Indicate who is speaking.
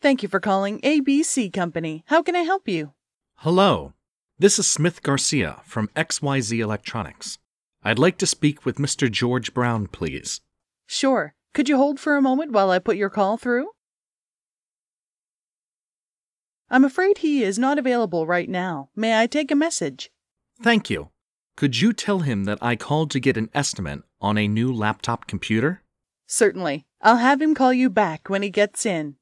Speaker 1: Thank you for calling ABC Company. How can I help you?
Speaker 2: Hello. This is Smith Garcia from XYZ Electronics. I'd like to speak with Mr. George Brown, please.
Speaker 1: Sure. Could you hold for a moment while I put your call through? I'm afraid he is not available right now. May I take a message?
Speaker 2: Thank you. Could you tell him that I called to get an estimate on a new laptop computer?
Speaker 1: Certainly. I'll have him call you back when he gets in.